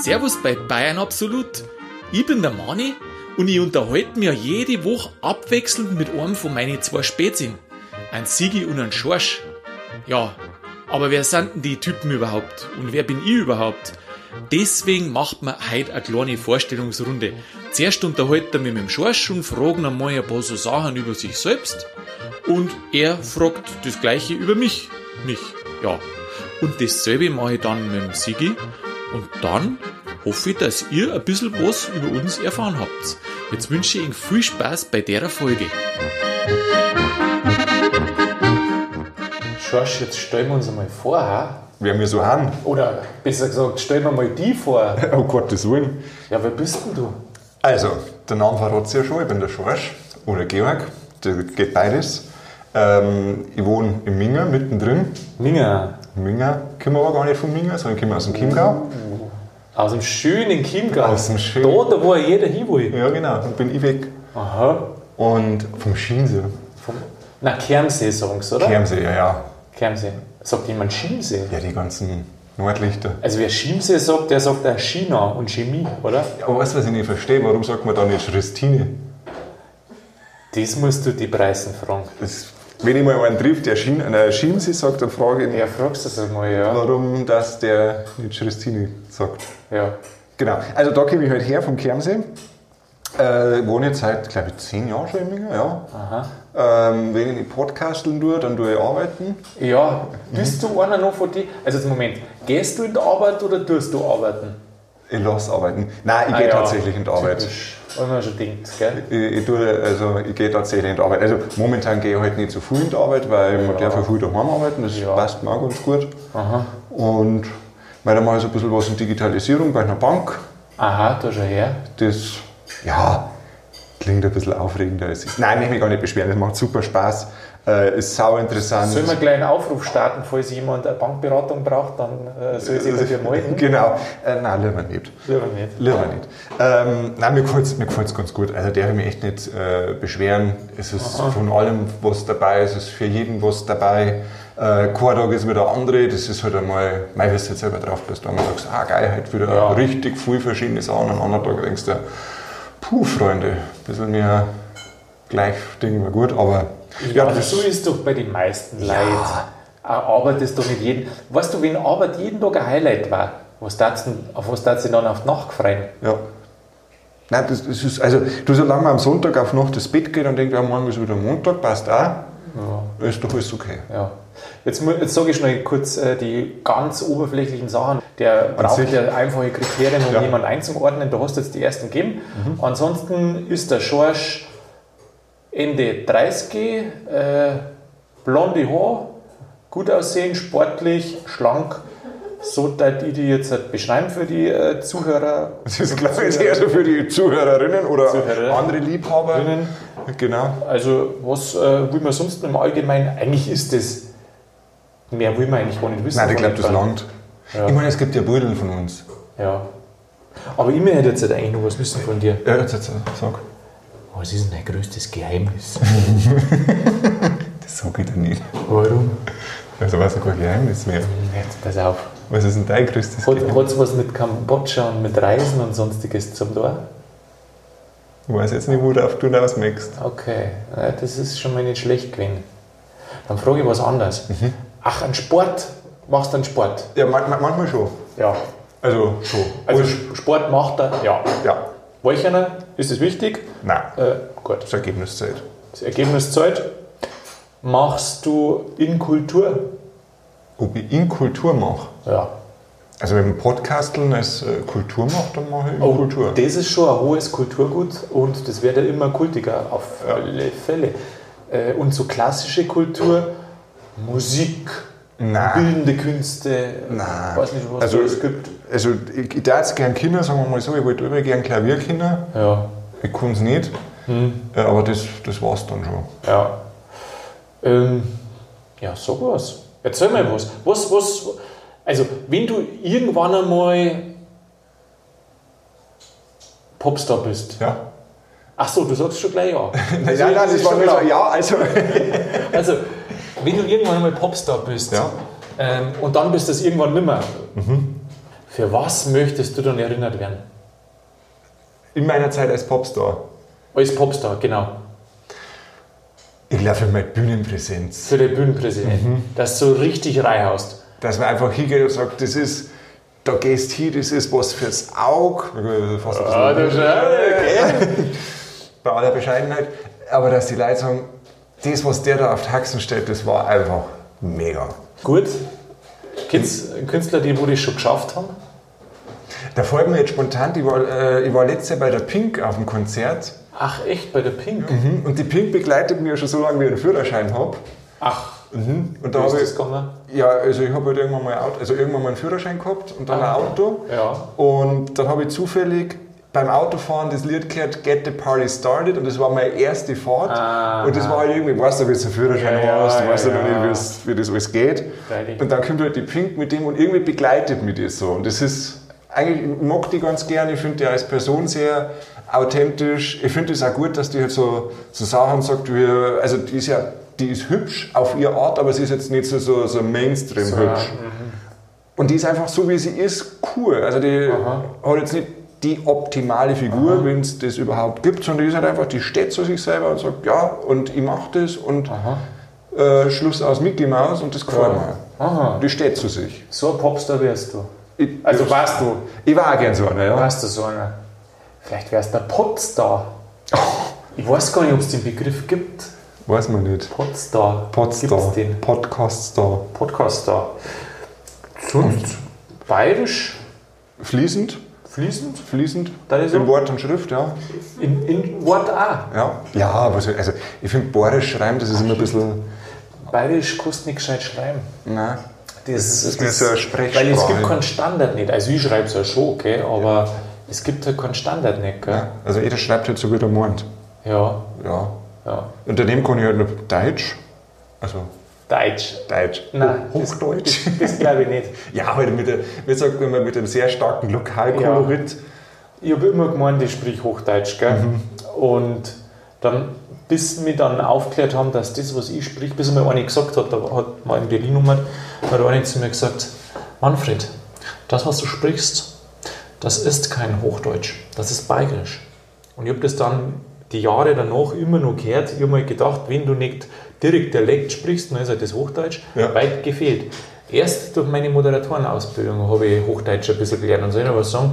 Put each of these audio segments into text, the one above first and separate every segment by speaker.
Speaker 1: Servus bei Bayern Absolut. Ich bin der Mani und ich unterhalte mich jede Woche abwechselnd mit einem von meinen zwei Spätzien. Ein Sigi und ein Schorsch. Ja, aber wer sind denn die Typen überhaupt? Und wer bin ich überhaupt? Deswegen macht man heute eine kleine Vorstellungsrunde. Zuerst unterhalten wir mit dem Schorsch und fragen einmal ein paar so Sachen über sich selbst. Und er fragt das gleiche über mich. Mich, ja. Und dasselbe mache ich dann mit dem Sigi. Und dann hoffe ich, dass ihr ein bisschen was über uns erfahren habt. Jetzt wünsche ich euch viel Spaß bei der Folge. Schorsch, jetzt stellen wir uns einmal vor, ha?
Speaker 2: Wer wir so haben.
Speaker 1: Oder besser gesagt, stellen wir mal die vor.
Speaker 2: Oh Gottes Willen.
Speaker 1: Ja, wer bist denn du?
Speaker 2: Also, der Name verrat ja schon. Ich bin der Schorsch oder Georg. Das geht beides. Ähm, ich wohne in Minga, mittendrin.
Speaker 1: Minga.
Speaker 2: Minga, kommen wir aber gar nicht von Minga, sondern kommen aus dem Chiemgau.
Speaker 1: Aus dem schönen Chiemgau.
Speaker 2: Aus dem schönen-
Speaker 1: da wo jeder hin will.
Speaker 2: Ja, genau. Dann bin ich weg.
Speaker 1: Aha.
Speaker 2: Und vom Schiensee.
Speaker 1: Vom, na, Kermsee sagen sie, oder?
Speaker 2: Kermsee, ja, ja.
Speaker 1: Kermsee. Sagt jemand Chiemsee?
Speaker 2: Ja, die ganzen Nordlichter.
Speaker 1: Also wer Chiemsee sagt, der sagt auch China und Chemie, oder?
Speaker 2: Aber weißt du, was ich nicht verstehe? Warum sagt man da nicht Schristine?
Speaker 1: Das musst du die Preisen fragen.
Speaker 2: Das, wenn ich mal einen trifft, der Schien, äh, Chiemsee sagt, dann frage ich ihn,
Speaker 1: Ja, fragst du das mal, ja.
Speaker 2: warum das der nicht Schristine sagt.
Speaker 1: Ja.
Speaker 2: Genau, also da komme ich halt her vom Kermsee. Äh, wohne jetzt seit, glaube ich, zehn Jahren schon in Minga, ja. Ähm, wenn ich nicht podcasteln tue, dann tue ich arbeiten.
Speaker 1: Ja, bist du einer noch von die? Also jetzt Moment, gehst du in die Arbeit oder tust du arbeiten?
Speaker 2: Ich lasse arbeiten. Nein, ich
Speaker 1: Ah
Speaker 2: gehe
Speaker 1: ja,
Speaker 2: tatsächlich in die Arbeit.
Speaker 1: Typisch. Schon gedacht, gell?
Speaker 2: Ich, ich, tue, also, ich gehe tatsächlich in die Arbeit. Also momentan gehe ich halt nicht so viel in die Arbeit, weil man darf ja viel daheim arbeiten. Das
Speaker 1: Ja.
Speaker 2: passt mir auch ganz gut.
Speaker 1: Aha.
Speaker 2: Und weil dann mache ich so ein bisschen was in Digitalisierung bei einer Bank.
Speaker 1: Aha, da schon her.
Speaker 2: Das, ja, klingt ein bisschen aufregender als. Nein, ich mich gar nicht beschweren, das macht super Spaß. Äh, ist sau interessant.
Speaker 1: Sollen wir gleich einen Aufruf starten, falls jemand eine Bankberatung braucht, dann äh, soll sich bei dir melden?
Speaker 2: Genau. Äh, nein, lieber nicht.
Speaker 1: Lieber nicht.
Speaker 2: Lieber nicht. Ähm, nein, mir gefällt es mir gefällt's ganz gut. Also, der ich mich echt nicht äh, beschweren. Es ist von allem was dabei, es ist für jeden was dabei. Äh, kein Tag ist wieder der andere. Das ist halt einmal, mei, wirst du jetzt selber drauf bist, wenn du sagst, ah geil, heute wieder
Speaker 1: Ja.
Speaker 2: richtig viel verschiedene Sachen. Am anderen Tag denkst du, puh, Freunde, ein bisschen mehr gleich Ding war gut, aber
Speaker 1: Ja, aber so ist doch bei den meisten Leuten. Arbeit ist doch nicht jeden. Weißt du, wenn Arbeit jeden Tag ein Highlight war, was darfst du, auf was darfst du dann auf die Nacht freuen?
Speaker 2: Ja. Nein, das, das ist, also, du, solange man am Sonntag auf Nacht ins Bett geht und denkt, ja, morgen ist wieder Montag, passt auch,
Speaker 1: Ja.
Speaker 2: ist doch alles okay.
Speaker 1: Ja. Jetzt, jetzt sage ich schnell kurz äh, die ganz oberflächlichen Sachen. Der braucht
Speaker 2: sich.
Speaker 1: ja einfache Kriterien, um
Speaker 2: Ja.
Speaker 1: jemanden einzuordnen. Da hast du jetzt die ersten gegeben. Ansonsten ist der Schorsch Ende 30, äh, blonde Haar, gut aussehen, sportlich, schlank. So dass ich die jetzt halt beschreiben für die äh, Zuhörer.
Speaker 2: Das ist klar, jetzt eher so für die Zuhörerinnen oder
Speaker 1: Zuhörer.
Speaker 2: andere Liebhaberinnen. Genau.
Speaker 1: Also, was äh, will man sonst im Allgemeinen? Eigentlich ist das. Mehr will man eigentlich gar nicht wissen.
Speaker 2: Nein, ich glaube, das langt.
Speaker 1: Ja.
Speaker 2: Ich meine, es gibt ja Bilder von uns.
Speaker 1: Ja. Aber ich möchte jetzt halt eigentlich noch was wissen von dir.
Speaker 2: Ja, jetzt, jetzt sag.
Speaker 1: Was ist denn dein größtes Geheimnis?
Speaker 2: Das sag ich dir nicht.
Speaker 1: Warum?
Speaker 2: Also, was kein Geheimnis mehr.
Speaker 1: Jetzt pass auf.
Speaker 2: Was ist denn dein größtes
Speaker 1: Hat
Speaker 2: Geheimnis?
Speaker 1: es was mit Kambodscha und mit Reisen und sonstiges zum tun?
Speaker 2: Ich weiß jetzt nicht, worauf du hinaus möchtest.
Speaker 1: Okay, das ist schon mal nicht schlecht gewesen. Dann frage ich was anderes.
Speaker 2: Mhm.
Speaker 1: Ach, ein Sport? Machst du einen Sport?
Speaker 2: Ja, man, man, manchmal schon.
Speaker 1: Ja.
Speaker 2: Also, schon.
Speaker 1: Also
Speaker 2: Und-
Speaker 1: Sp- Sport macht er? Ja.
Speaker 2: ja.
Speaker 1: Welcher? Ist es wichtig?
Speaker 2: Nein,
Speaker 1: Äh, gut.
Speaker 2: das Ergebnis zählt.
Speaker 1: Das Ergebnis zählt. Machst du in Kultur?
Speaker 2: Ob ich in Kultur mache?
Speaker 1: Ja.
Speaker 2: Also, wenn man Podcasteln als äh, Kultur macht, dann mache ich in
Speaker 1: Oh,
Speaker 2: Kultur.
Speaker 1: Das ist schon ein hohes Kulturgut und das wird ja immer kultiger, auf
Speaker 2: Ja.
Speaker 1: alle Fälle. Äh, Und so klassische Kultur, Musik,
Speaker 2: Nein.
Speaker 1: bildende Künste,
Speaker 2: Nein.
Speaker 1: weiß nicht, was
Speaker 2: Also,
Speaker 1: es gibt.
Speaker 2: Also, ich, ich darf gerne Kinder, sagen wir mal so, ich wollte immer gerne Klavierkinder.
Speaker 1: Ja.
Speaker 2: Ich kann es nicht,
Speaker 1: Hm.
Speaker 2: äh, aber das, das war es dann schon.
Speaker 1: Ja. Ähm, ja, sag was. Erzähl mal was. Was, was. Also, wenn du irgendwann einmal Popstar bist.
Speaker 2: Ja?
Speaker 1: Ach so, du sagst schon gleich ja. Also,
Speaker 2: Nein, nein, das
Speaker 1: ist
Speaker 2: war nur so, ja, also.
Speaker 1: Also, wenn du irgendwann einmal Popstar bist,
Speaker 2: Ja.
Speaker 1: Ähm, und dann bist du es irgendwann nimmer. Für was möchtest du dann erinnert werden?
Speaker 2: In meiner Zeit als Popstar.
Speaker 1: Als Popstar, genau.
Speaker 2: Ich glaube für meine Bühnenpräsenz.
Speaker 1: Für den Bühnenpräsidenten. Dass du so richtig reinhaust.
Speaker 2: Dass man einfach hingeht und sagt, das ist, da gehst hin, das ist was fürs Auge. Fast
Speaker 1: Ah, du schau,
Speaker 2: Bei aller Bescheidenheit. Aber dass die Leute sagen, das, was der da auf die Haxen stellt, das war einfach mega.
Speaker 1: Gut. Kennst du Künstler, die wo das schon geschafft haben?
Speaker 2: Da fällt mir jetzt spontan, ich war, äh, ich war letztes Jahr bei der Pink auf dem Konzert.
Speaker 1: Ach, echt? Bei der Pink?
Speaker 2: Mhm. Und die Pink begleitet mich ja schon so lange, wie ich einen Führerschein habe.
Speaker 1: Ach,
Speaker 2: Und
Speaker 1: da
Speaker 2: habe
Speaker 1: das
Speaker 2: ich, ja, also ich habe halt irgendwann mal, Auto, also irgendwann mal einen Führerschein gehabt und dann ein Auto.
Speaker 1: Ja.
Speaker 2: Und dann habe ich zufällig beim Autofahren das Lied gehört, Get the Party Started. Und das war meine erste Fahrt.
Speaker 1: Aha.
Speaker 2: Und das war halt irgendwie, weißt du, wie du einen Führerschein
Speaker 1: Ja, ja,
Speaker 2: hast, du weißt ja,
Speaker 1: ja,
Speaker 2: noch nicht,
Speaker 1: ja.
Speaker 2: wie das alles geht.
Speaker 1: Freilich.
Speaker 2: Und dann kommt halt die Pink mit dem und irgendwie begleitet mich das so. Und das ist, eigentlich ich mag die ganz gerne. Ich finde die als Person sehr authentisch. Ich finde es auch gut, dass die halt so, so Sachen sagt, wie, also die ist ja, die ist hübsch auf ihre Art, aber sie ist jetzt nicht so, so, so Mainstream hübsch. Und die ist einfach so, wie sie ist, cool. Also die
Speaker 1: Aha.
Speaker 2: hat jetzt nicht die optimale Figur, wenn es das überhaupt gibt, sondern die ist halt einfach, die steht zu sich selber und sagt, ja, und ich mache das und äh, Schluss aus Mickey Mouse und das gefällt mir.
Speaker 1: Aha.
Speaker 2: Die steht zu sich.
Speaker 1: So ein Popstar wärst du.
Speaker 2: Ich,
Speaker 1: Also warst du.
Speaker 2: ich war auch gern so einer, ja.
Speaker 1: Warst du so einer? Vielleicht wärst du ein Podstar. Ich weiß gar nicht, ob es den Begriff gibt.
Speaker 2: Weiß man nicht.
Speaker 1: Podstar.
Speaker 2: Podstar.
Speaker 1: Gibt's den?
Speaker 2: Podcaststar.
Speaker 1: Podcaststar. Sonst bayerisch,
Speaker 2: Fließend,
Speaker 1: fließend,
Speaker 2: fließend.
Speaker 1: So.
Speaker 2: In Wort und Schrift, ja.
Speaker 1: in, in Wort auch.
Speaker 2: Ja, ja aber so, also ich finde Borisch schreiben, das ist immer ein bisschen.
Speaker 1: Bayerisch kannst nicht gescheit schreiben.
Speaker 2: Nein.
Speaker 1: Das,
Speaker 2: ist mir so eine Sprechsprache.
Speaker 1: Weil es gibt keinen Standard nicht. Also ich schreibe es ja schon, okay, aber es gibt halt keinen Standard nicht, gell?
Speaker 2: Also jeder schreibt halt so wie er meint.
Speaker 1: Ja,
Speaker 2: Ja.
Speaker 1: ja.
Speaker 2: Unter dem kann ich halt noch Deutsch. Also
Speaker 1: Deutsch.
Speaker 2: Deutsch.
Speaker 1: Nein, das-
Speaker 2: Hochdeutsch.
Speaker 1: Das, das glaube ich nicht.
Speaker 2: Ja, halt mit, der, wie sagt man, mit einem sehr starken Lokalkolorit.
Speaker 1: Ich habe immer gemeint, ich sprich Hochdeutsch, gell?
Speaker 2: Mhm.
Speaker 1: Und dann, bis wir dann aufgeklärt haben, dass das, was ich sprich, bis mir einer gesagt hat, da hat mal in Berlin umgehört, hat einer zu mir gesagt, Manfred, das, was du sprichst, das ist kein Hochdeutsch, das ist Bayerisch. Und ich habe das dann die Jahre danach immer noch gehört. Ich habe mir gedacht, wenn du nicht direkt Dialekt sprichst, dann ist halt das Hochdeutsch
Speaker 2: Ja.
Speaker 1: weit gefehlt. Erst durch meine Moderatorenausbildung habe ich Hochdeutsch ein bisschen gelernt. Und soll ich aber sagen,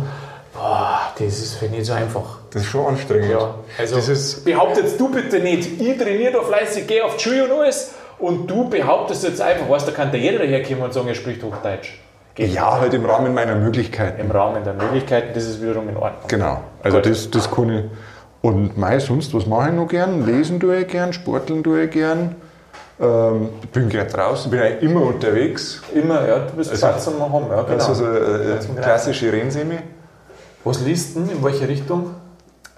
Speaker 1: boah, das ist für nicht so einfach.
Speaker 2: Das ist schon anstrengend.
Speaker 1: Ja, also
Speaker 2: Das ist-
Speaker 1: behauptet du bitte nicht, ich trainiere da fleißig, gehe auf die Schule und alles und du behauptest jetzt einfach, weißt, da kann da jeder daherkommen und sagen, er spricht Hochdeutsch. Geht
Speaker 2: Ja, halt im Rahmen meiner Möglichkeiten.
Speaker 1: im Rahmen der Möglichkeiten, das ist wiederum in Ordnung.
Speaker 2: Genau. Also
Speaker 1: Gut.
Speaker 2: das, das kann ich. Und mei, sonst, was mache ich noch gern? Lesen tue ich gern, sporteln tue ich gern. Ähm, ich bin gern draußen, bin eigentlich immer unterwegs.
Speaker 1: Immer, ja, du bist
Speaker 2: Also-
Speaker 1: Platz zum haben, ja, genau.
Speaker 2: Also so äh,
Speaker 1: Platz zum
Speaker 2: klassische Rennsemi.
Speaker 1: Was liest du? In welche Richtung?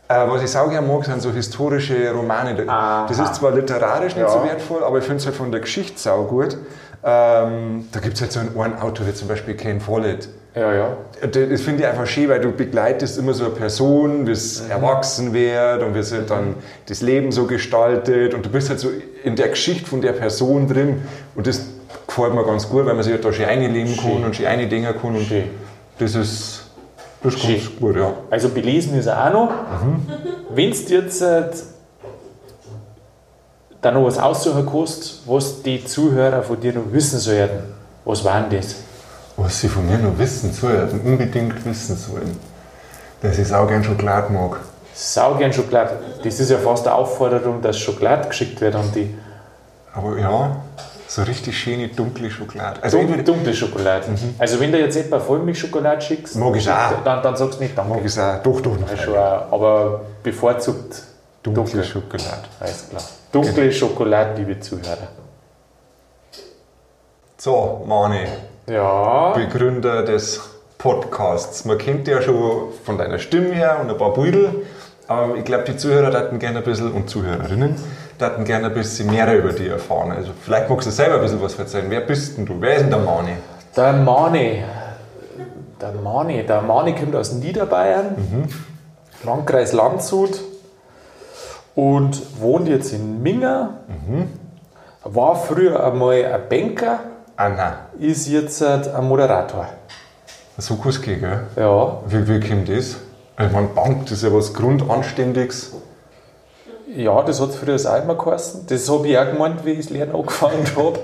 Speaker 2: Äh, was ich sau gern mag, sind so historische Romane.
Speaker 1: Aha.
Speaker 2: Das ist zwar literarisch nicht
Speaker 1: Ja.
Speaker 2: so wertvoll, aber ich finde es halt von der Geschichte sau gut. Ähm, da gibt es halt so einen, einen Autor, wie zum Beispiel Ken Follett.
Speaker 1: Ja, ja.
Speaker 2: Das finde ich einfach schön, weil du begleitest immer so eine Person, wie es
Speaker 1: Mhm.
Speaker 2: erwachsen wird und wie halt dann das Leben so gestaltet und du bist halt so in der Geschichte von der Person drin und das gefällt mir ganz gut, weil man sich halt da schön einleben kann
Speaker 1: Schön.
Speaker 2: und schön eindenken kann und
Speaker 1: Schön.
Speaker 2: das ist, das ist ganz gut, ja.
Speaker 1: Also belesen ist er auch noch. Wenn du jetzt äh, da noch was aussuchen kannst, was die Zuhörer von dir noch wissen sollten, was war denn das?
Speaker 2: Was sie von mir noch wissen sollten, unbedingt wissen sollen, dass ich auch gern Schokolade mag.
Speaker 1: Sau gern Schokolade. Das ist ja fast eine Aufforderung, dass Schokolade geschickt wird an die
Speaker 2: Aber ja, so richtig schöne dunkle Schokolade. Also
Speaker 1: dunkle,
Speaker 2: entweder
Speaker 1: dunkle Schokolade. Also wenn du jetzt etwa Vollmilchschokolade schickst,
Speaker 2: Mag ich auch.
Speaker 1: dann, dann sagst du nicht Danke.
Speaker 2: mag ich es auch, doch, doch, noch
Speaker 1: auch, aber bevorzugt
Speaker 2: dunkle
Speaker 1: dunkle.
Speaker 2: Schokolade.
Speaker 1: Alles klar. Dunkle Schokolade, liebe Zuhörer.
Speaker 2: So, Mani.
Speaker 1: Ja.
Speaker 2: Begründer des Podcasts. Man kennt dich ja schon von deiner Stimme her und ein paar Beutel, aber ich glaube, die Zuhörer hätten gerne ein bisschen und Zuhörerinnen hätten gerne ein bisschen mehr über dich erfahren. Also vielleicht magst du selber ein bisschen was erzählen. Wer bist denn du? Wer ist denn der Mani?
Speaker 1: Der Mani. Der Mani. Der Mani kommt aus Niederbayern, Landkreis Landshut und wohnt jetzt in Minga. War früher einmal ein Banker
Speaker 2: Nein.
Speaker 1: ist jetzt ein Moderator.
Speaker 2: Gehen, gell?
Speaker 1: Ja,
Speaker 2: Wie, wie kommt das? Ich meine, Bank, das ist ja was Grundanständiges.
Speaker 1: ja das hat früher auch immer geheißen. Das habe ich auch gemeint, wie ich das Lernen angefangen habe.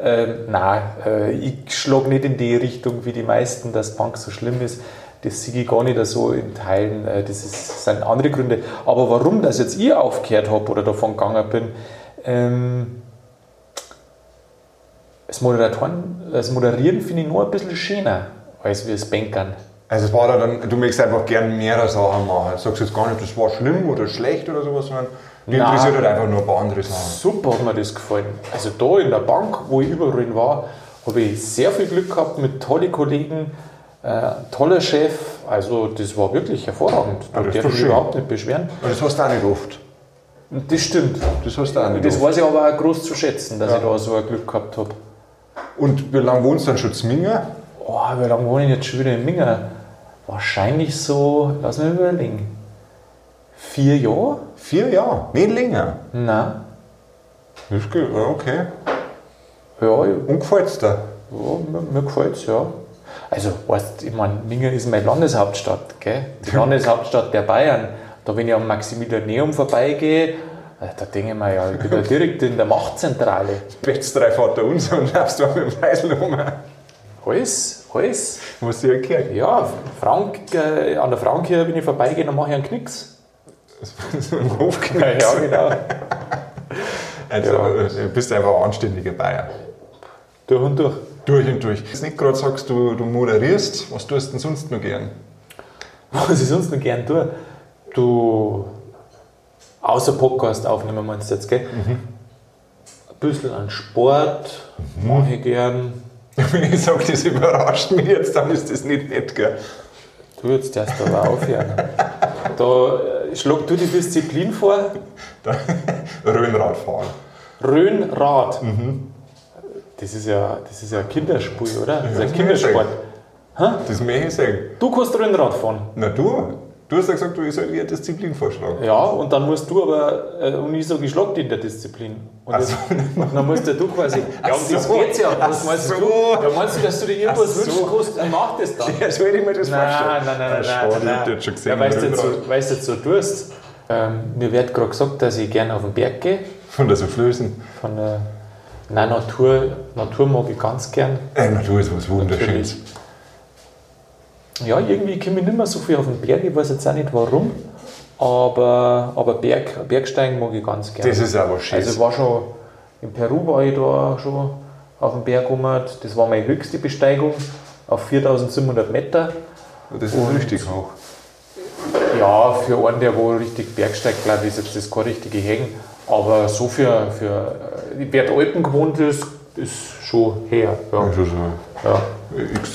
Speaker 1: Ähm, nein, äh, ich schlage nicht in die Richtung wie die meisten, dass Bank so schlimm ist. Das sehe ich gar nicht so in Teilen. Äh, das ist, sind andere Gründe. Aber warum das jetzt ich aufgehört habe oder davon gegangen bin, ähm, das, Moderatoren, das Moderieren finde ich nur ein bisschen schöner als wie das Bankern.
Speaker 2: Also es war da dann, du möchtest einfach gern mehrere Sachen machen. Du sagst jetzt gar nicht, das war schlimm oder schlecht oder sowas, sondern
Speaker 1: Nein.
Speaker 2: interessiert halt einfach nur ein paar andere Sachen.
Speaker 1: Super hat mir das gefallen. Also da in der Bank, wo ich überall war, habe ich sehr viel Glück gehabt mit tollen Kollegen, äh, toller Chef. Also das war wirklich hervorragend. Da
Speaker 2: Ja,
Speaker 1: darf ich mich überhaupt nicht beschweren.
Speaker 2: Aber das hast du auch nicht oft.
Speaker 1: Und das stimmt.
Speaker 2: Das hast du auch nicht
Speaker 1: Das
Speaker 2: oft.
Speaker 1: weiß ich aber auch groß zu schätzen, dass
Speaker 2: Ja.
Speaker 1: ich da so ein Glück gehabt habe.
Speaker 2: Und wie lange wohnst du dann schon zu Minga?
Speaker 1: Oh, wie lange wohne ich jetzt schon wieder in Minga? Wahrscheinlich so, lass mich überlegen, vier Jahre?
Speaker 2: Vier Jahre, nicht länger.
Speaker 1: Nein.
Speaker 2: Das geht, okay.
Speaker 1: Ja,
Speaker 2: Und gefällt es dir?
Speaker 1: Ja, mir, mir gefällt es, ja. Also, weißt, ich meine, Minga ist meine Landeshauptstadt, gell? die Landeshauptstadt der Bayern. Da, wenn ich am Maximilianeum vorbeigehe, da denke ich mir, ja, ich bin da direkt in der Machtzentrale.
Speaker 2: Betzt drei Vater unser und läufst da mit dem Weisel rum.
Speaker 1: Alles, alles.
Speaker 2: Muss ich erkennen.
Speaker 1: Ja, Frank, äh, an der Frankirche, wenn ich vorbeigehe, dann mache ich einen Knicks.
Speaker 2: So ein Hofknecht.
Speaker 1: Ja, genau.
Speaker 2: Also,
Speaker 1: Ja.
Speaker 2: du bist einfach ein anständiger Bayer.
Speaker 1: Durch und durch.
Speaker 2: Durch und durch. Jetzt nicht gerade sagst, du, du moderierst, was tust du denn sonst noch gern?
Speaker 1: Was ich sonst noch gern tue, du, außer Podcast aufnehmen meinst du jetzt, gell? Ein bisschen an Sport, mache ich gern.
Speaker 2: Wenn ich sage, das überrascht mich jetzt, dann ist das nicht nett, gell?
Speaker 1: Du jetzt darfst aber aufhören. Da äh, schlag du die Disziplin vor.
Speaker 2: Röhnradfahren.
Speaker 1: Rhönrad. Das ist ja, das ist ja ein Kinderspiel, oder? Das ist ein Kindersport.
Speaker 2: Das möchte ich sagen.
Speaker 1: Du kannst Rhönrad fahren.
Speaker 2: Na du, du hast ja gesagt, du ich soll dir eine Disziplin vorschlagen.
Speaker 1: Ja, und dann musst du aber, äh, und ich schlag dich in der Disziplin. Und,
Speaker 2: Ach
Speaker 1: das,
Speaker 2: so.
Speaker 1: und dann musst ja du quasi, ja, um das
Speaker 2: so.
Speaker 1: geht's ja. Was
Speaker 2: Ach
Speaker 1: meinst
Speaker 2: so.
Speaker 1: du? Ja, meinst du, dass du dir irgendwas
Speaker 2: Ach so.
Speaker 1: kannst? Dann mach das dann.
Speaker 2: Ja, soll ich mir das
Speaker 1: Nein,
Speaker 2: vorstellen?
Speaker 1: nein, nein, nein, nein, nein.
Speaker 2: das schon gesehen.
Speaker 1: Ja, weißt du, jetzt so, weißt du, jetzt so tust. Ähm, mir wird gerade gesagt, dass ich gerne auf den Berg gehe.
Speaker 2: Von der Soufflösen.
Speaker 1: Von der Nein, Natur, Natur mag ich ganz gern.
Speaker 2: Äh, Natur ist was Wunderschönes.
Speaker 1: Ja, irgendwie komme ich nicht mehr so viel auf den Berg. Ich weiß jetzt auch nicht warum. Aber, aber Berg, Bergsteigen mag ich ganz gern.
Speaker 2: Das ist auch was Schönes.
Speaker 1: Also ich war schon, in Peru war ich da schon auf dem Berg rum. Das war meine höchste Besteigung auf 4700 Meter.
Speaker 2: das ist
Speaker 1: und-
Speaker 2: richtig hoch.
Speaker 1: Ja, für einen, der wo richtig Bergsteigt, glaube ich, ist jetzt das kein richtige Hängen. Aber so für, für äh, wer Alpen gewohnt ist, ist schon her. Ja.
Speaker 2: Also so
Speaker 1: Ja.
Speaker 2: X,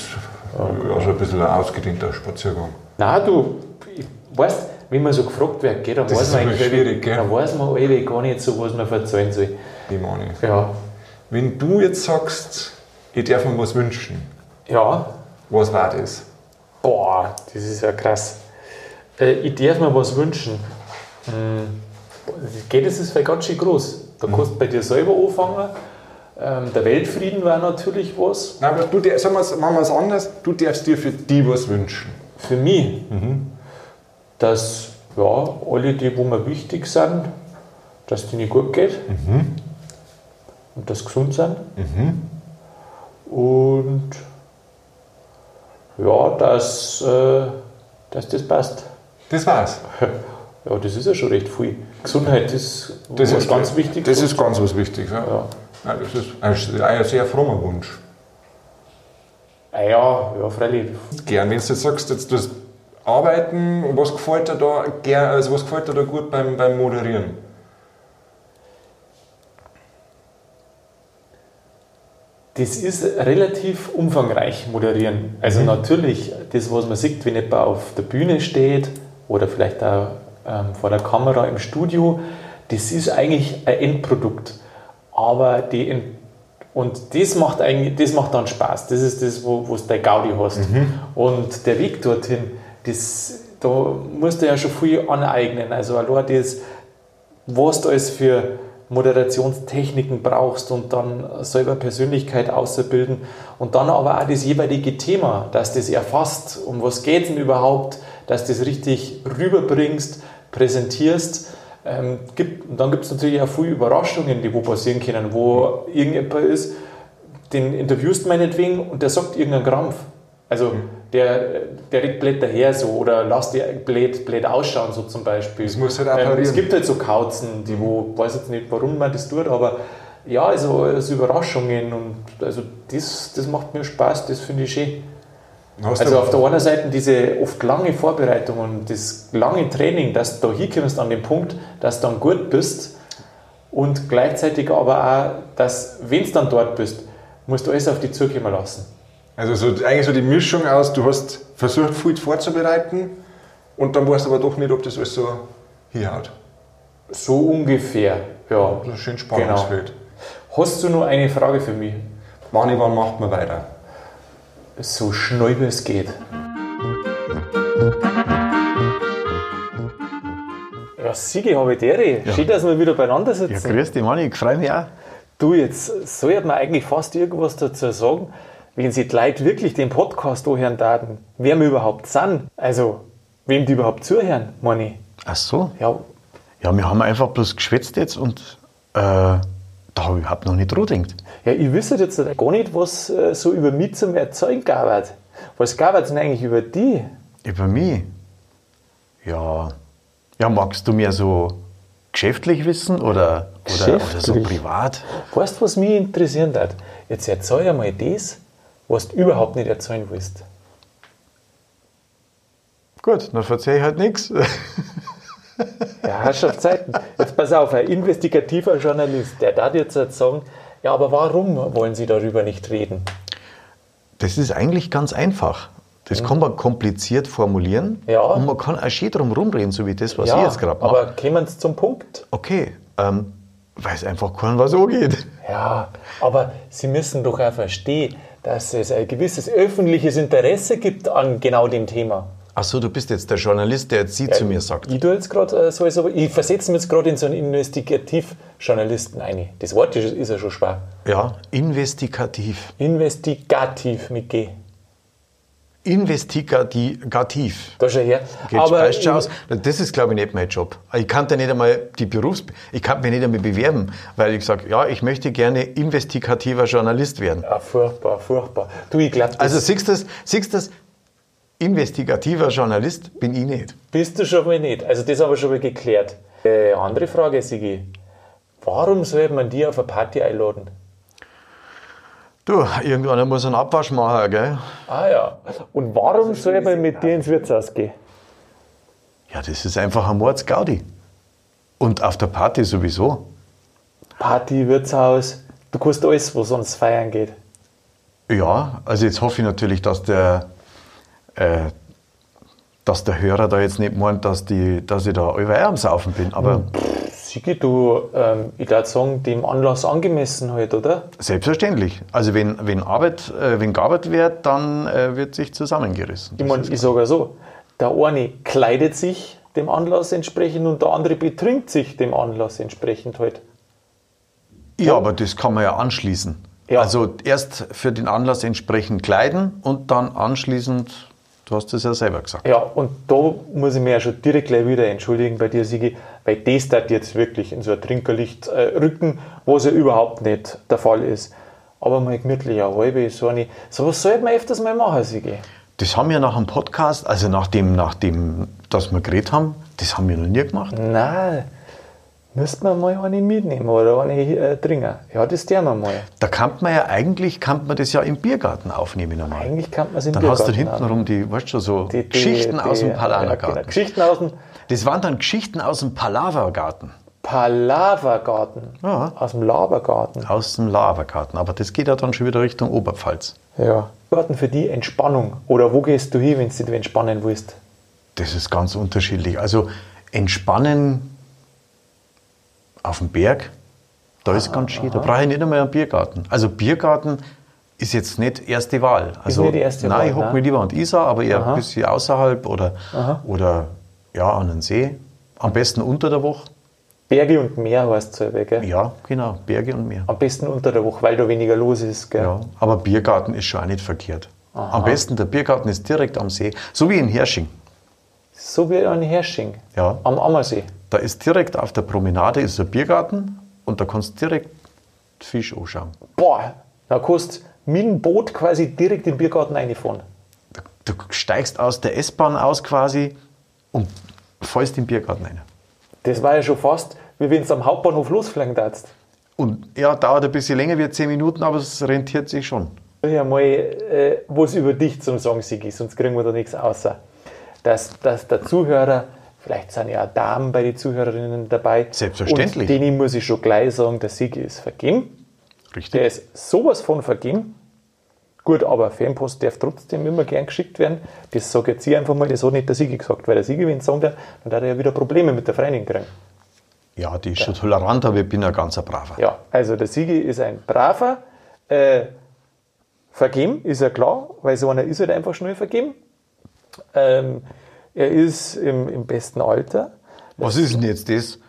Speaker 2: also ein bisschen ein ausgedehnter Spaziergang.
Speaker 1: Nein, du, ich weißt, wenn man so gefragt wird, gell, dann
Speaker 2: Das
Speaker 1: weiß man eigentlich,
Speaker 2: schwierig, gell?
Speaker 1: dann weiß man alle gar nicht so, was man verzeihen soll.
Speaker 2: Die meine ich.
Speaker 1: Ja.
Speaker 2: Wenn du jetzt sagst, ich darf mir was wünschen,
Speaker 1: Ja,
Speaker 2: was war das?
Speaker 1: boah, das ist ja krass. Äh, ich darf mir was wünschen. Hm, geht das ist vielleicht ganz schön groß. Da kannst du bei dir selber anfangen. Ähm, der Weltfrieden war natürlich was.
Speaker 2: Nein, aber du, sagen wir's- machen wir es anders, du darfst dir für die was wünschen.
Speaker 1: Für mich, dass ja, alle, die wo mir wichtig sind, dass denen gut geht und dass sie gesund sind. Und ja, dass, äh, dass das passt.
Speaker 2: Das war's.
Speaker 1: Ja, das ist ja schon recht viel. Gesundheit ist,
Speaker 2: Das
Speaker 1: was
Speaker 2: ist
Speaker 1: ganz wichtig.
Speaker 2: Das ist ganz was Wichtiges. Ja.
Speaker 1: ja.
Speaker 2: Ja, das ist ein, sehr frommer Wunsch.
Speaker 1: Ah ja, ja, freilich.
Speaker 2: Gern, wenn du jetzt sagst, jetzt das Arbeiten, was gefällt dir da, gern, also was gefällt dir da gut beim, beim Moderieren?
Speaker 1: Das ist relativ umfangreich moderieren. Also natürlich, das, was man sieht, wenn jemand auf der Bühne steht oder vielleicht auch ähm, vor der Kamera im Studio, das ist eigentlich ein Endprodukt. Aber die Ent und das macht, eigentlich, das macht dann Spaß. Das ist das, wo, wo du dein Gaudi hast. Und der Weg dorthin, das, da musst du ja schon viel aneignen. Also allein das, was du alles für Moderationstechniken brauchst und dann selber Persönlichkeit auszubilden und dann aber auch das jeweilige Thema, dass das erfasst, um was geht es denn überhaupt, dass du das richtig rüberbringst, präsentierst. Ähm, gibt, und dann gibt es natürlich auch viele Überraschungen, die wo passieren können, wo irgendjemand ist, den interviewst meinetwegen und der sagt irgendeinen Krampf. Also mhm. der, der regt blöd daher so oder lass die blöd, blöd ausschauen so zum Beispiel.
Speaker 3: Das muss halt ähm,
Speaker 1: Es gibt halt so Kauzen, die wo, weiß jetzt nicht warum man das tut, aber ja, also, also Überraschungen und also das, das macht mir Spaß, das finde ich schön. Hast also auf der einen Seite diese oft lange Vorbereitung und das lange Training, dass du da hinkommst an den Punkt, dass du dann gut bist und gleichzeitig aber auch, dass, wenn du dann dort bist, musst du alles auf die zukommen lassen.
Speaker 3: Also so, eigentlich so die Mischung aus, du hast versucht, viel vorzubereiten und dann weißt du aber doch nicht, ob das alles so hinhaut.
Speaker 1: So ungefähr, ja.
Speaker 3: So schön Spannungsfeld. Genau.
Speaker 1: Hast du noch eine Frage für mich?
Speaker 3: Wann, wann macht man weiter?
Speaker 1: So schnell wie es geht. Ja, Sigi, habe ich dir. Ja. Schön, dass wir wieder beieinander sitzen.
Speaker 3: Ja, grüß dich, Mann, ich freue mich auch.
Speaker 1: Du, jetzt sollte man eigentlich fast irgendwas dazu sagen, wenn sie die Leute wirklich den Podcast anhören daten, wer wir überhaupt sind. Also, wem die überhaupt zuhören, meine
Speaker 3: Ach so? Ja. Ja, wir haben einfach bloß geschwätzt jetzt und äh, da habe ich überhaupt noch nicht dran gedacht.
Speaker 1: Ja, ich wüsste jetzt gar nicht, was äh, so über mich zum Erzeugen gab. Was gab es denn eigentlich über die?
Speaker 3: Über mich? Ja. Ja, magst du mir so geschäftlich wissen oder, oder, oder so privat?
Speaker 1: Weißt du, was mich interessieren hat? Jetzt erzähl einmal das, was du überhaupt nicht erzählen willst.
Speaker 3: Gut, dann erzähle ich halt nichts.
Speaker 1: Ja, Herrschaftszeiten. Jetzt pass auf, ein investigativer Journalist, der darf jetzt sagen, ja, aber warum wollen Sie darüber nicht reden?
Speaker 3: Das ist eigentlich ganz einfach. Das mhm. kann man kompliziert formulieren
Speaker 1: ja.
Speaker 3: und man kann auch schön drum rumreden, so wie das, was ja, ich jetzt gerade
Speaker 1: mache. Aber kommen Sie zum Punkt.
Speaker 3: Okay, ähm, weil es einfach kein was angeht.
Speaker 1: Ja, aber Sie müssen doch auch verstehen, dass es ein gewisses öffentliches Interesse gibt an genau dem Thema.
Speaker 3: Achso, du bist jetzt der Journalist, der jetzt Sie ja, zu mir sagt.
Speaker 1: Ich, tue jetzt grad, äh, so, ich versetze mich jetzt gerade in so einen Investigativjournalisten ein. Das Wort ist, ist ja schon schwer.
Speaker 3: Ja, investigativ.
Speaker 1: Investigativ mit G.
Speaker 3: Investigativ.
Speaker 1: Da schon her.
Speaker 3: Geht Aber schon aus. Das ist, glaube ich, nicht mein Job. Ich kann da nicht einmal die Berufs... Ich kann mich nicht einmal bewerben, weil ich sage, ja, ich möchte gerne investigativer Journalist werden.
Speaker 1: Ja, furchtbar, furchtbar. Du, ich glaube...
Speaker 3: Also siehst du das, siehst das, investigativer Journalist bin ich nicht.
Speaker 1: Bist du schon mal nicht. Also das haben wir schon mal geklärt. Äh, andere Frage, Sigi. Warum soll man die auf eine Party einladen?
Speaker 3: Du, irgendwann muss einen Abwasch machen, gell?
Speaker 1: Ah ja. Und warum soll man mit dir ins Wirtshaus gehen?
Speaker 3: Ja, das ist einfach ein Mordsgaudi. Und auf der Party sowieso.
Speaker 1: Party, Wirtshaus, du kannst alles, wo sonst feiern geht.
Speaker 3: Ja, also jetzt hoffe ich natürlich, dass der, äh, dass der Hörer da jetzt nicht meint, dass, die, dass ich da über am Saufen bin. Aber hm.
Speaker 1: Sigi, du, ähm, ich würde sagen, dem Anlass angemessen halt, oder?
Speaker 3: Selbstverständlich. Also wenn, wenn, Arbeit, äh, wenn gearbeitet wird, dann äh, wird sich zusammengerissen.
Speaker 1: ich meine, ich sage so, der eine kleidet sich dem Anlass entsprechend und der andere betrinkt sich dem Anlass entsprechend halt.
Speaker 3: Ja, aber das kann man ja anschließen. Ja. Also erst für den Anlass entsprechend kleiden und dann anschließend Du hast es ja selber gesagt.
Speaker 1: Ja, und da muss ich mir ja schon direkt gleich wieder entschuldigen bei dir, Sigi, weil das da jetzt wirklich in so ein Trinkerlicht äh, rücken, was ja überhaupt nicht der Fall ist. Aber mal gemütlich eine halbe, so eine. Sowas sollte man öfters mal machen, Sigi.
Speaker 3: Das haben wir nach dem Podcast, also nach dem, nach dem, dass wir geredet haben, das haben wir noch nie gemacht.
Speaker 1: Nein. Müsste man mal eine mitnehmen oder eine äh, trinken. Ja, das tun wir mal.
Speaker 3: Da kann man ja eigentlich, kann man das ja im Biergarten aufnehmen einmal.
Speaker 1: Eigentlich kann man es im
Speaker 3: dann
Speaker 1: Biergarten
Speaker 3: Dann hast du hintenrum die, weißt du, so die, die, Geschichten die, aus dem Palavergarten. Genau.
Speaker 1: Geschichten aus dem...
Speaker 3: Das waren dann Geschichten aus dem Palavergarten.
Speaker 1: Palavergarten?
Speaker 3: Ja.
Speaker 1: Aus dem Labergarten?
Speaker 3: Aus dem Labergarten. Aber das geht ja dann schon wieder Richtung Oberpfalz.
Speaker 1: Ja. Garten für die Entspannung. Oder wo gehst du hin, wenn du dich entspannen willst?
Speaker 3: Das ist ganz unterschiedlich. Also entspannen auf dem Berg, da ist ah, ganz schön. Da brauche ich nicht einmal einen Biergarten. Also Biergarten ist jetzt nicht erste Wahl. Also,
Speaker 1: ist nicht die erste
Speaker 3: nein,
Speaker 1: Wahl,
Speaker 3: ich hocke ne? mir lieber an die Isar, aber eher Aha. ein bisschen außerhalb oder, oder ja, an den See. Am besten unter der Woche.
Speaker 1: Berge und Meer heißt es selber, gell?
Speaker 3: Ja, genau, Berge und Meer.
Speaker 1: Am besten unter der Woche, weil da weniger los ist, gell?
Speaker 3: Ja, aber Biergarten ist schon auch nicht verkehrt. Am besten, der Biergarten ist direkt am See, so wie in Hersching.
Speaker 1: So wie ein Hersching.
Speaker 3: Ja.
Speaker 1: Am Ammersee.
Speaker 3: Da ist direkt auf der Promenade ist ein Biergarten und da kannst du direkt Fisch anschauen.
Speaker 1: Boah, da kannst du mit dem Boot quasi direkt in den Biergarten reinfahren.
Speaker 3: Du steigst aus der S-Bahn aus quasi und fällst in den Biergarten rein.
Speaker 1: Das war ja schon fast, wie wenn du am Hauptbahnhof losfliegen darfst.
Speaker 3: Und ja, dauert ein bisschen länger wie 10 Minuten, aber es rentiert sich schon.
Speaker 1: Ja, mal äh, was über dich zum Sagen, Sigi, sonst kriegen wir da nichts außer. Dass, dass der Zuhörer, vielleicht sind ja auch Damen bei den Zuhörerinnen dabei.
Speaker 3: Selbstverständlich.
Speaker 1: Und denen muss ich schon gleich sagen, der Sigi ist vergeben.
Speaker 3: Richtig?
Speaker 1: Der ist sowas von vergeben. Gut, aber Fanpost darf trotzdem immer gern geschickt werden. Das sage jetzt ich einfach mal, das hat nicht der Sigi gesagt, weil der Sigi, wenn es sagen darf, dann hat er ja wieder Probleme mit der Freundin kriegen.
Speaker 3: Ja, die ist schon tolerant, aber ich bin ein ganzer Braver.
Speaker 1: Ja, also der Sigi ist ein braver. Äh, vergeben ist ja klar, weil so einer ist halt einfach schnell vergeben. Ähm, er ist im, im besten Alter.
Speaker 3: Was ist denn jetzt das?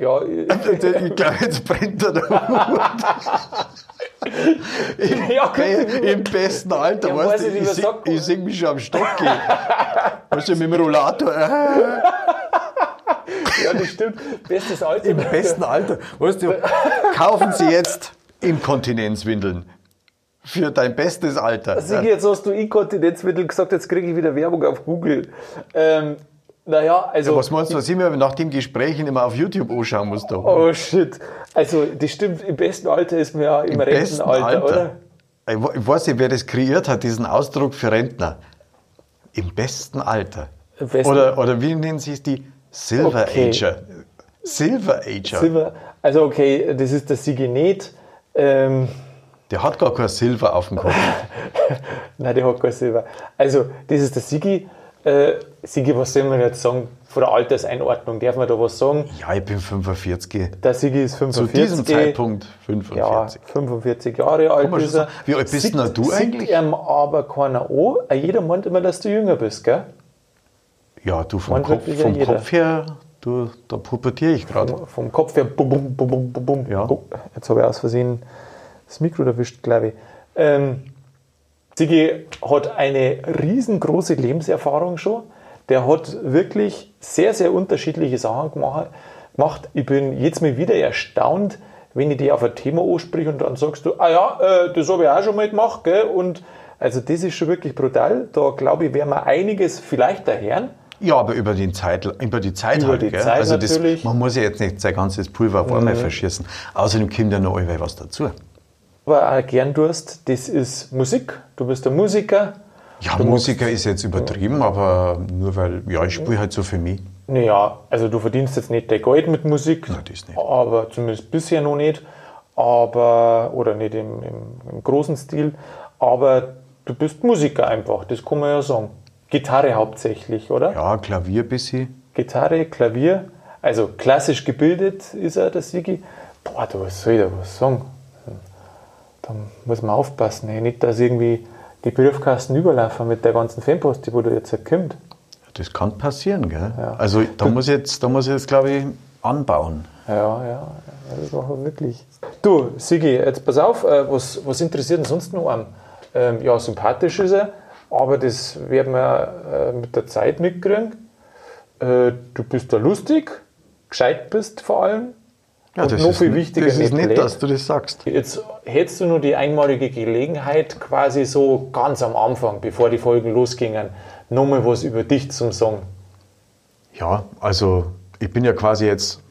Speaker 1: Ja, äh,
Speaker 3: Ich glaube, jetzt brennt er der Hut. Im,
Speaker 1: Ja.
Speaker 3: Im besten Alter,
Speaker 1: Ja,
Speaker 3: weißt
Speaker 1: weiß
Speaker 3: du,
Speaker 1: ich
Speaker 3: sing, ich sing mich schon am Stock gehen. weißt du, mit dem Rollator. Äh,
Speaker 1: ja, das stimmt. Bestes Alter.
Speaker 3: Im besten Alter. Weißt du, kaufen Sie jetzt Inkontinenzwindeln. Für dein bestes Alter.
Speaker 1: Sigi, jetzt hast du Inkontinenzmittel gesagt, jetzt kriege ich wieder Werbung auf Google. Ähm, naja, also.
Speaker 3: Was meinst du, was ich mir nach dem Gespräch immer auf YouTube anschauen muss? Da?
Speaker 1: Oh shit. Also, das stimmt, im besten Alter ist man ja im, Rentenalter, oder?
Speaker 3: Ich we- ich weiß nicht, wer das kreiert hat, diesen Ausdruck für Rentner. Im besten Alter.
Speaker 1: Im besten-
Speaker 3: Oder, oder wie nennen sie es die? Silver
Speaker 1: Okay.
Speaker 3: Ager. Silver Ager.
Speaker 1: Silber. Also, okay, das ist der Sigi nicht. Ähm,
Speaker 3: Der hat gar kein Silber auf dem Kopf.
Speaker 1: Nein, der hat kein Silber. Also, das ist der Sigi. Äh, Sigi, was soll man jetzt sagen? Von der Alterseinordnung, darf man da was sagen?
Speaker 3: Ja, ich bin 45.
Speaker 1: Der Sigi ist
Speaker 3: Zu
Speaker 1: 45.
Speaker 3: diesem Zeitpunkt
Speaker 1: Ja,
Speaker 3: 45.
Speaker 1: 45 Jahre alt ist er.
Speaker 3: Wie alt bist
Speaker 1: Sieht-
Speaker 3: denn du
Speaker 1: sieht
Speaker 3: eigentlich?
Speaker 1: ihm aber keiner an. Jeder meint immer, dass du jünger bist, gell?
Speaker 3: Ja, du vom, Kopf, vom
Speaker 1: jeder.
Speaker 3: Kopf her, du, da pubertiere ich gerade.
Speaker 1: Vom Kopf her, bum, bum, bum, bum, bum.
Speaker 3: Ja.
Speaker 1: Jetzt habe ich aus Versehen das Mikro erwischt, glaube ich. Ähm, Sigi hat eine riesengroße Lebenserfahrung schon. Der hat wirklich sehr, sehr unterschiedliche Sachen gemacht. Ich bin jetzt mal wieder erstaunt, wenn ich dir auf ein Thema anspreche und dann sagst du, ah ja, äh, das habe ich auch schon mal gemacht. Gell? Und also das ist schon wirklich brutal. Da glaube ich, werden wir einiges vielleicht daherren.
Speaker 3: Ja, aber über, den Zeit, über die Zeit
Speaker 1: Über
Speaker 3: halt.
Speaker 1: die
Speaker 3: gell?
Speaker 1: Zeit
Speaker 3: also das, man muss ja jetzt nicht sein ganzes Pulver auf einmal verschießen. Außerdem kommt ja noch allweil was dazu.
Speaker 1: Aber auch gern tust, das ist Musik. Du bist ein Musiker.
Speaker 3: Ja,
Speaker 1: Du
Speaker 3: Musiker ist jetzt übertrieben, aber nur weil, ja, ich spiele halt so für mich.
Speaker 1: Naja, also du verdienst jetzt nicht dein Geld mit Musik,
Speaker 3: Nein, das nicht.
Speaker 1: aber zumindest bisher noch nicht, aber oder nicht im, im, im großen Stil, aber du bist Musiker einfach, das kann man ja sagen. Gitarre hauptsächlich, oder?
Speaker 3: Ja, Klavier bisschen.
Speaker 1: Gitarre, Klavier, also klassisch gebildet ist er, der Sigi. Boah, du, was soll ich da was sagen? Da muss man aufpassen, ey. nicht, dass irgendwie die Briefkasten überlaufen mit der ganzen Fanpost, die wo da jetzt kommt.
Speaker 3: Das kann passieren, gell? Also da muss ich jetzt, da muss ich jetzt, glaube ich, anbauen.
Speaker 1: Ja, ja, das machen wir wirklich. Du, Sigi, jetzt pass auf, äh, was, was interessiert denn sonst noch an? Ähm, ja, sympathisch ist er, aber das werden wir äh, mit der Zeit mitkriegen. Äh, du bist da lustig, gescheit bist vor allem.
Speaker 3: Ja,
Speaker 1: und
Speaker 3: das
Speaker 1: noch
Speaker 3: ist,
Speaker 1: viel wichtiger,
Speaker 3: das ist
Speaker 1: nicht
Speaker 3: dass du das sagst.
Speaker 1: Jetzt hättest du nur die einmalige Gelegenheit, quasi so ganz am Anfang, bevor die Folgen losgingen, nochmal was über dich zum Sagen.
Speaker 3: Ja, also ich bin ja quasi jetzt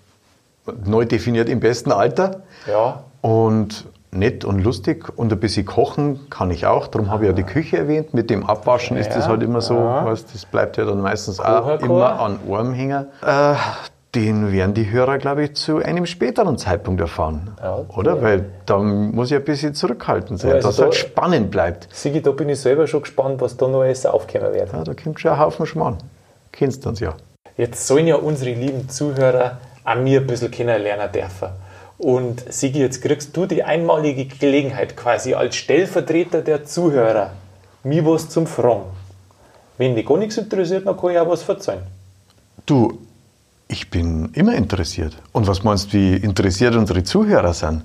Speaker 3: neu definiert im besten Alter
Speaker 1: Ja,
Speaker 3: und nett und lustig und ein bisschen kochen kann ich auch. Darum habe ich ja die Küche erwähnt. Mit dem Abwaschen ist das
Speaker 1: Ja,
Speaker 3: halt immer so,
Speaker 1: ja.
Speaker 3: weißt, das bleibt ja dann meistens auch
Speaker 1: Kocherchor.
Speaker 3: immer an Ohren hängen. Äh, den werden die Hörer, glaube ich, zu einem späteren Zeitpunkt erfahren.
Speaker 1: Ja,
Speaker 3: Oder? Weil da muss ich ein bisschen zurückhaltend sein,
Speaker 1: Also
Speaker 3: dass es
Speaker 1: da-
Speaker 3: halt spannend bleibt.
Speaker 1: Sigi, da bin ich selber schon gespannt, was da noch alles aufkommen wird.
Speaker 3: Ja, da kommt schon ein Haufen Schmarrn. Kennst du uns ja.
Speaker 1: Jetzt sollen ja unsere lieben Zuhörer an mir ein bisschen kennenlernen dürfen. Und Sigi, jetzt kriegst du die einmalige Gelegenheit, quasi als Stellvertreter der Zuhörer, mir was zum Fragen. Wenn dich gar nichts interessiert, dann kann ich auch was verzeihen.
Speaker 3: Du, Ich bin immer interessiert. Und was meinst du, wie interessiert unsere Zuhörer sind?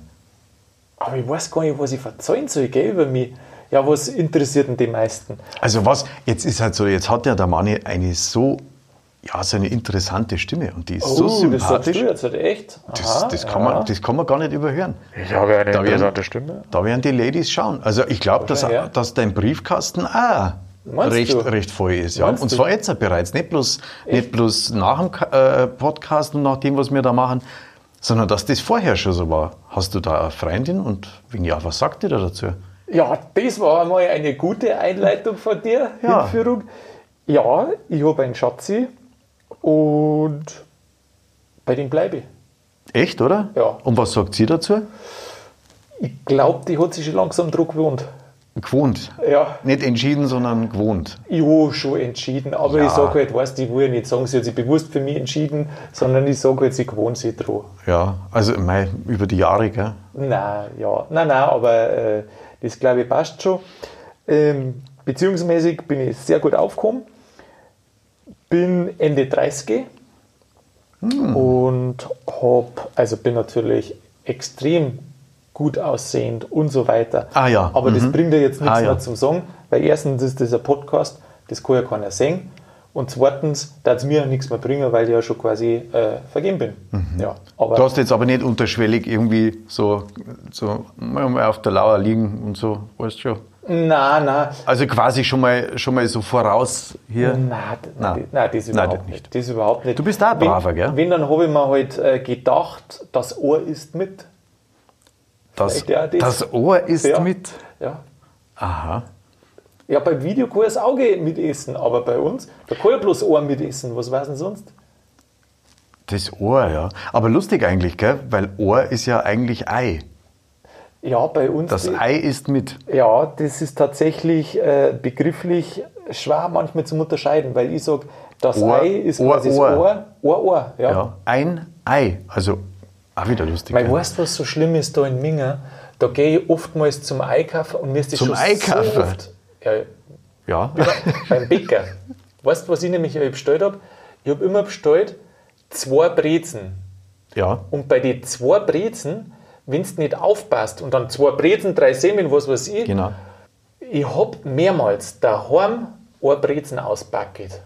Speaker 1: Aber ich weiß gar nicht, was ich verzeihen soll, gell, über mich. Ja, was interessiert denn die meisten?
Speaker 3: Also was, jetzt ist halt so, jetzt hat ja der Manni eine so, ja, so eine interessante Stimme und die ist so
Speaker 1: Oh, das sagst du
Speaker 3: sympathisch.
Speaker 1: jetzt halt echt?
Speaker 3: Das,
Speaker 1: Aha,
Speaker 3: das, kann
Speaker 1: ja.
Speaker 3: man, das kann man gar nicht überhören.
Speaker 1: Ich habe eine
Speaker 3: Da werden-
Speaker 1: interessante Stimme.
Speaker 3: Da werden die Ladies schauen. Also ich glaube, dass,
Speaker 1: ja.
Speaker 3: dass dein Briefkasten auch
Speaker 1: Meinst
Speaker 3: recht,
Speaker 1: du?
Speaker 3: recht voll ist. Ja.
Speaker 1: Meinst
Speaker 3: Und
Speaker 1: du?
Speaker 3: zwar jetzt bereits. Nicht bloß, nicht bloß nach dem äh, Podcast und nach dem, was wir da machen, sondern dass das vorher schon so war. Hast du da eine Freundin und wenn ja, was sagt die da dazu?
Speaker 1: Ja, das war einmal eine gute Einleitung von dir,
Speaker 3: Ja.
Speaker 1: Hinführung. Ja, ich habe einen Schatzi und bei dem bleibe ich.
Speaker 3: Echt, oder?
Speaker 1: Ja.
Speaker 3: Und was sagt sie dazu?
Speaker 1: Ich glaube, die hat sich schon langsam Druck gewohnt.
Speaker 3: Gewohnt.
Speaker 1: Ja,
Speaker 3: Nicht entschieden, sondern gewohnt.
Speaker 1: jo, schon entschieden. Aber
Speaker 3: Ja.
Speaker 1: ich sage halt, weißt du, ich will ja nicht sagen, sie hat sich bewusst für mich entschieden, sondern ich sage halt, sie gewohnt sich dran.
Speaker 3: Ja, also mei, über die Jahre, gell?
Speaker 1: Nein, ja, nein, nein, aber äh, das glaube ich passt schon. Ähm, beziehungsmäßig bin ich sehr gut aufgekommen, bin Ende 30 und hab, also bin natürlich extrem gut aussehend und so weiter.
Speaker 3: Ah ja,
Speaker 1: Aber das
Speaker 3: mhm.
Speaker 1: bringt ja jetzt nichts
Speaker 3: Ah ja.
Speaker 1: mehr zum Sagen, weil erstens ist das ein Podcast, das kann ja keiner sehen. Und zweitens darf es mir nichts mehr bringen, weil ich ja schon quasi äh, vergeben bin. Ja, aber
Speaker 3: Mhm. Du hast jetzt aber nicht unterschwellig irgendwie so, so mal auf der Lauer liegen und so, weißt du schon.
Speaker 1: nein, nein,
Speaker 3: Also quasi schon mal, schon mal so voraus hier.
Speaker 1: Nein,
Speaker 3: Nein.
Speaker 1: nein, nein, das
Speaker 3: Nein,
Speaker 1: überhaupt
Speaker 3: das
Speaker 1: nicht. Das überhaupt nicht.
Speaker 3: Du bist
Speaker 1: wenn,
Speaker 3: Braver, gell?
Speaker 1: Wenn, dann habe ich mir halt äh, gedacht, das Ohr ist mit.
Speaker 3: Das,
Speaker 1: ja, das-
Speaker 3: das Ohr ist
Speaker 1: Ja.
Speaker 3: mit.
Speaker 1: Ja.
Speaker 3: Aha.
Speaker 1: ja, beim Video kann das Auge mitessen, aber bei uns, da kann ja bloß Ohr mitessen. Was weiß denn sonst?
Speaker 3: Das Ohr, ja. Aber lustig eigentlich, gell? Weil Ohr ist ja eigentlich Ei.
Speaker 1: Ja, bei uns.
Speaker 3: Das
Speaker 1: die-
Speaker 3: Ei ist mit.
Speaker 1: Ja, das ist tatsächlich äh, begrifflich schwer manchmal zum Unterscheiden, weil ich sage, das
Speaker 3: Ohr,
Speaker 1: Ei ist
Speaker 3: Ohr,
Speaker 1: quasi
Speaker 3: Ohr.
Speaker 1: Ohr, Ohr, Ohr. Ja.
Speaker 3: Ja. Ein Ei. Also auch wieder lustig.
Speaker 1: Weil weißt du, was so schlimm ist da in Minga? Da gehe ich oftmals zum Einkaufen und mir ist das
Speaker 3: Zum
Speaker 1: schon
Speaker 3: Einkaufen?
Speaker 1: so oft. Ja,
Speaker 3: Ja.
Speaker 1: beim Bäcker. Weißt du, was ich nämlich bestellt habe? Ich habe immer bestellt zwei Brezen.
Speaker 3: ja.
Speaker 1: Und bei den zwei Brezen, wenn du nicht aufpasst und dann zwei Brezen, drei Semmeln, was weiß ich,
Speaker 3: Genau.
Speaker 1: ich habe mehrmals daheim ein Brezen auspacket.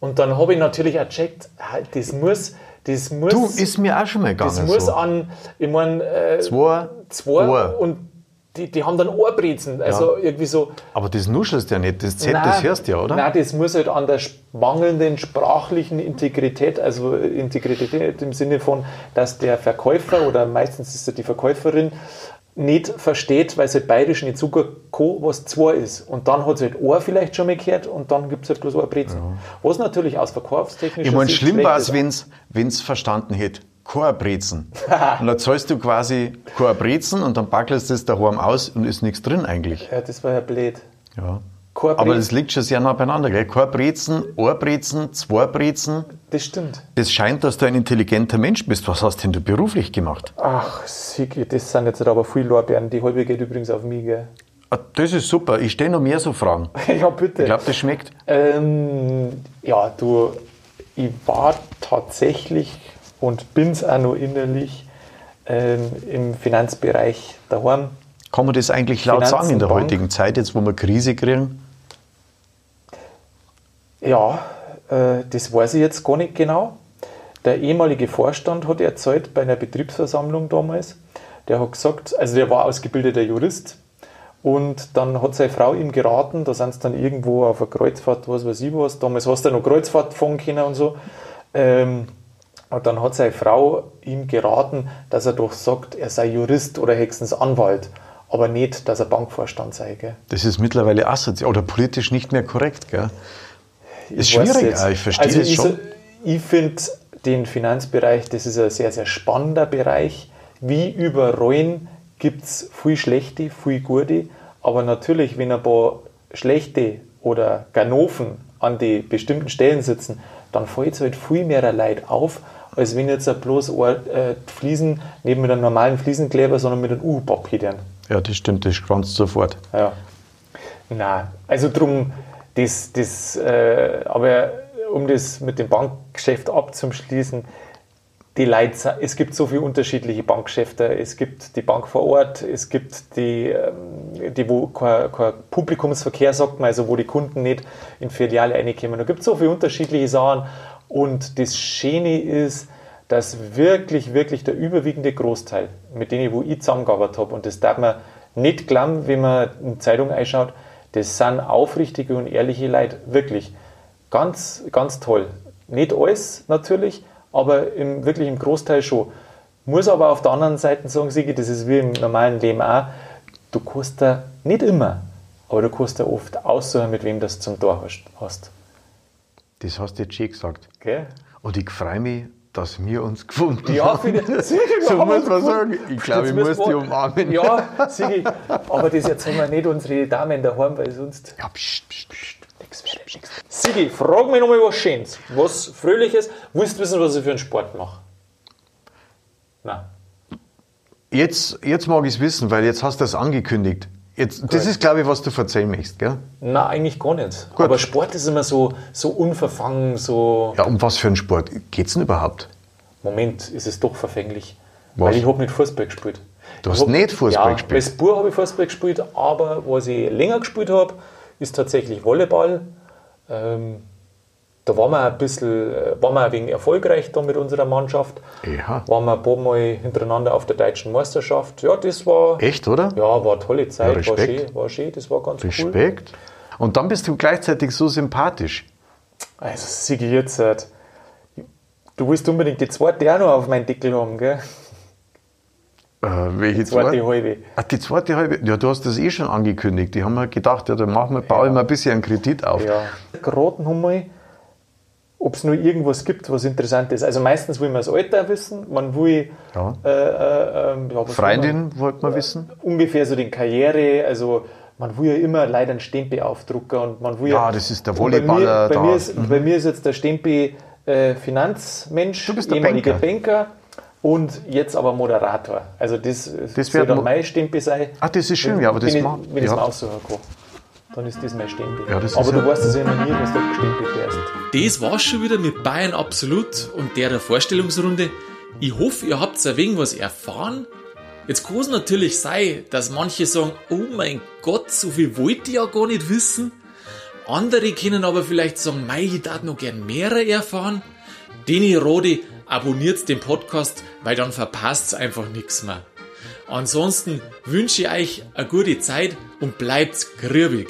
Speaker 1: Und dann habe ich natürlich auch gecheckt, ah, das muss, das muss,
Speaker 3: Du, ist mir auch schon mal gegangen.
Speaker 1: das muss
Speaker 3: so.
Speaker 1: an, ich meine, äh,
Speaker 3: Zwei
Speaker 1: zwei
Speaker 3: Ohr.
Speaker 1: und die, die haben dann Ohrbrezen. Also irgendwie so,
Speaker 3: Aber das nuschelst ja nicht. Das Z, das hörst du ja, oder?
Speaker 1: Nein, das muss halt an der mangelnden sprachlichen Integrität, also Integrität im Sinne von, dass der Verkäufer oder meistens ist es die Verkäuferin nicht versteht, weil es halt bayerisch nicht so gut kann, was zwei ist. Und dann hat es halt Ohr vielleicht schon mal gehört und dann gibt es halt bloß Ohrbrezen. Was natürlich aus verkaufstechnischer
Speaker 3: Ich meine, schlimm war es, wenn es verstanden hätte. Chorbrezen. und dann zahlst du quasi Chorbrezen und dann backelst du es daheim aus und ist nichts drin eigentlich.
Speaker 1: Ja, das war ja blöd.
Speaker 3: Ja. Aber das liegt schon sehr nah beieinander, gell? Chorbrezen, Ohrbrezen, Zweibrezen.
Speaker 1: Das stimmt.
Speaker 3: Das scheint, dass du ein intelligenter Mensch bist. Was hast denn du beruflich gemacht?
Speaker 1: Ach, Sigi, das sind jetzt aber viele Lorbeeren. Die halbe geht übrigens auf mich, gell?
Speaker 3: Ah, Das ist super. Ich stelle noch mehr so Fragen.
Speaker 1: ja, bitte.
Speaker 3: Ich glaube, das schmeckt.
Speaker 1: Ähm, ja, du, ich war tatsächlich und bin es auch noch innerlich ähm, im Finanzbereich daheim.
Speaker 3: Kann man das eigentlich laut
Speaker 1: Finanzen,
Speaker 3: sagen in der
Speaker 1: Bank.
Speaker 3: heutigen Zeit, jetzt wo wir Krise kriegen?
Speaker 1: Ja, äh, das weiß ich jetzt gar nicht genau. Der ehemalige Vorstand hat erzählt bei einer Betriebsversammlung damals, der hat gesagt, also der war ausgebildeter Jurist und dann hat seine Frau ihm geraten, da sind sie dann irgendwo auf einer Kreuzfahrt, was weiß ich was, damals hast du ja noch Kreuzfahrt fahren können und so. Ähm, und dann hat seine Frau ihm geraten, dass er doch sagt, er sei Jurist oder höchstens Anwalt, aber nicht, dass er Bankvorstand sei. Gell?
Speaker 3: Das ist mittlerweile asozial oder politisch nicht mehr korrekt, gell? Ist schwierig, aber ich verstehe
Speaker 1: also
Speaker 3: das
Speaker 1: ich,
Speaker 3: schon.
Speaker 1: so- Ich finde den Finanzbereich, das ist ein sehr, sehr spannender Bereich. Wie überall gibt es viel schlechte, viel gute, aber natürlich, wenn ein paar schlechte oder Ganoven an die bestimmten Stellen sitzen, dann fällt es halt viel mehr Leid auf, als wenn jetzt bloß ein, äh, Fliesen nicht mit einem normalen Fliesenkleber, sondern mit einem U-Papier.
Speaker 3: Ja, das stimmt, das schwanzt sofort.
Speaker 1: Ja. Nein, also drum, das, das, äh, aber um das mit dem Bankgeschäft abzuschließen, die Leute, es gibt so viele unterschiedliche Bankgeschäfte. Es gibt die Bank vor Ort, es gibt die, ähm, die wo kein, kein Publikumsverkehr, sagt man, also wo die Kunden nicht in Filiale reinkommen. Da gibt es so viele unterschiedliche Sachen. Und das Schöne ist, dass wirklich, wirklich der überwiegende Großteil, mit denen wo ich zusammengearbeitet habe, und das darf man nicht glauben, wenn man in die Zeitung einschaut, das sind aufrichtige und ehrliche Leute, wirklich. Ganz, ganz toll. Nicht alles natürlich, aber im, wirklich im Großteil schon. Muss aber auf der anderen Seite sagen, Sigi, das ist wie im normalen Leben auch, du kannst da nicht immer, aber du kannst da oft aussuchen, mit wem das zum Tor hast.
Speaker 3: Das hast du jetzt schön gesagt.
Speaker 1: Gell?
Speaker 3: Und ich freue mich, dass wir uns gefunden
Speaker 1: Ja,
Speaker 3: haben.
Speaker 1: finde
Speaker 3: So muss man sagen. Ich glaube, ich muss die umarmen.
Speaker 1: Ja, Sigi, aber das erzählen wir nicht unsere Damen daheim, weil sonst
Speaker 3: Ja, pst, pst, pst.
Speaker 1: nichts mehr. Nix. Sigi, frag mich nochmal was Schönes, was Fröhliches. Willst du wissen, was ich für einen Sport mache? Nein.
Speaker 3: Jetzt, jetzt mag ich es wissen, weil jetzt hast du es angekündigt. Jetzt, das ist, glaube ich, was du erzählen möchtest, gell?
Speaker 1: Nein, eigentlich gar nicht. Aber Sport ist immer so, so unverfangen, so.
Speaker 3: Ja, um was für einen Sport geht es denn überhaupt?
Speaker 1: Moment, ist es doch verfänglich.
Speaker 3: Was?
Speaker 1: Weil ich habe nicht Fußball gespielt.
Speaker 3: Du hast
Speaker 1: hab-
Speaker 3: nicht Fußball
Speaker 1: ja,
Speaker 3: gespielt?
Speaker 1: Als Bub habe ich Fußball gespielt, aber was ich länger gespielt habe, ist tatsächlich Volleyball. Ähm, da waren wir ein bisschen, äh, waren wir ein wenig erfolgreich da mit unserer Mannschaft.
Speaker 3: Ja.
Speaker 1: Waren wir ein paar Mal hintereinander auf der deutschen Meisterschaft. Ja, das war,
Speaker 3: Echt, oder?
Speaker 1: ja, war eine tolle Zeit, war
Speaker 3: Respekt.
Speaker 1: schön, war schön, das war ganz cool.
Speaker 3: Respekt. Und dann bist du gleichzeitig so sympathisch.
Speaker 1: Also, Sigi, jetzt, äh, du willst unbedingt die zweite auch noch auf meinen Deckel haben, gell?
Speaker 3: Äh, welche
Speaker 1: Zweite
Speaker 3: zweite?
Speaker 1: halbe.
Speaker 3: Ach, die zweite halbe. Ja, du hast das eh schon angekündigt. Die haben mir gedacht, ja, dann machen wir, bauen wir ein bisschen einen Kredit auf.
Speaker 1: Ja. Geraten haben wir, ob es noch irgendwas gibt, was interessant ist. Also meistens will man das Alter wissen, man will
Speaker 3: Ja.
Speaker 1: äh, äh, ähm, ja,
Speaker 3: Freundin wollte man wissen.
Speaker 1: man? ungefähr so den Karriere, also man will ja immer leider einen Stempel aufdrucken und man will
Speaker 3: Ja, das ist der
Speaker 1: Und bei mir,
Speaker 3: Volleyballer
Speaker 1: bei, mir ist, bei mir ist jetzt der Stempel äh, Finanzmensch,
Speaker 3: Du bist der
Speaker 1: ehemaliger
Speaker 3: Banker.
Speaker 1: Banker. und jetzt aber Moderator. Also das,
Speaker 3: Das wird
Speaker 1: dann mein Stempel sein.
Speaker 3: Ah, das ist schön, ja, aber das
Speaker 1: wenn
Speaker 3: macht-
Speaker 1: ich, wenn ich es
Speaker 3: ja.
Speaker 1: mir aussuchen kann. Dann ist das mein Stempel.
Speaker 3: Ja, das
Speaker 1: aber du
Speaker 3: ja-
Speaker 1: weißt es ja noch nie, was du gestempelt wärst.
Speaker 4: Das war's schon wieder mit Bayern Absolut und der, der Vorstellungsrunde. Ich hoffe, ihr habt ein wenig was erfahren. Jetzt kann es natürlich sein, dass manche sagen, oh mein Gott, so viel wollte ich ja gar nicht wissen. Andere können aber vielleicht sagen, mei, ich darf noch gern mehrere erfahren. Deni Rode, abonniert den Podcast, weil dann verpasst einfach nichts mehr. Ansonsten wünsche ich euch eine gute Zeit und bleibt grübig.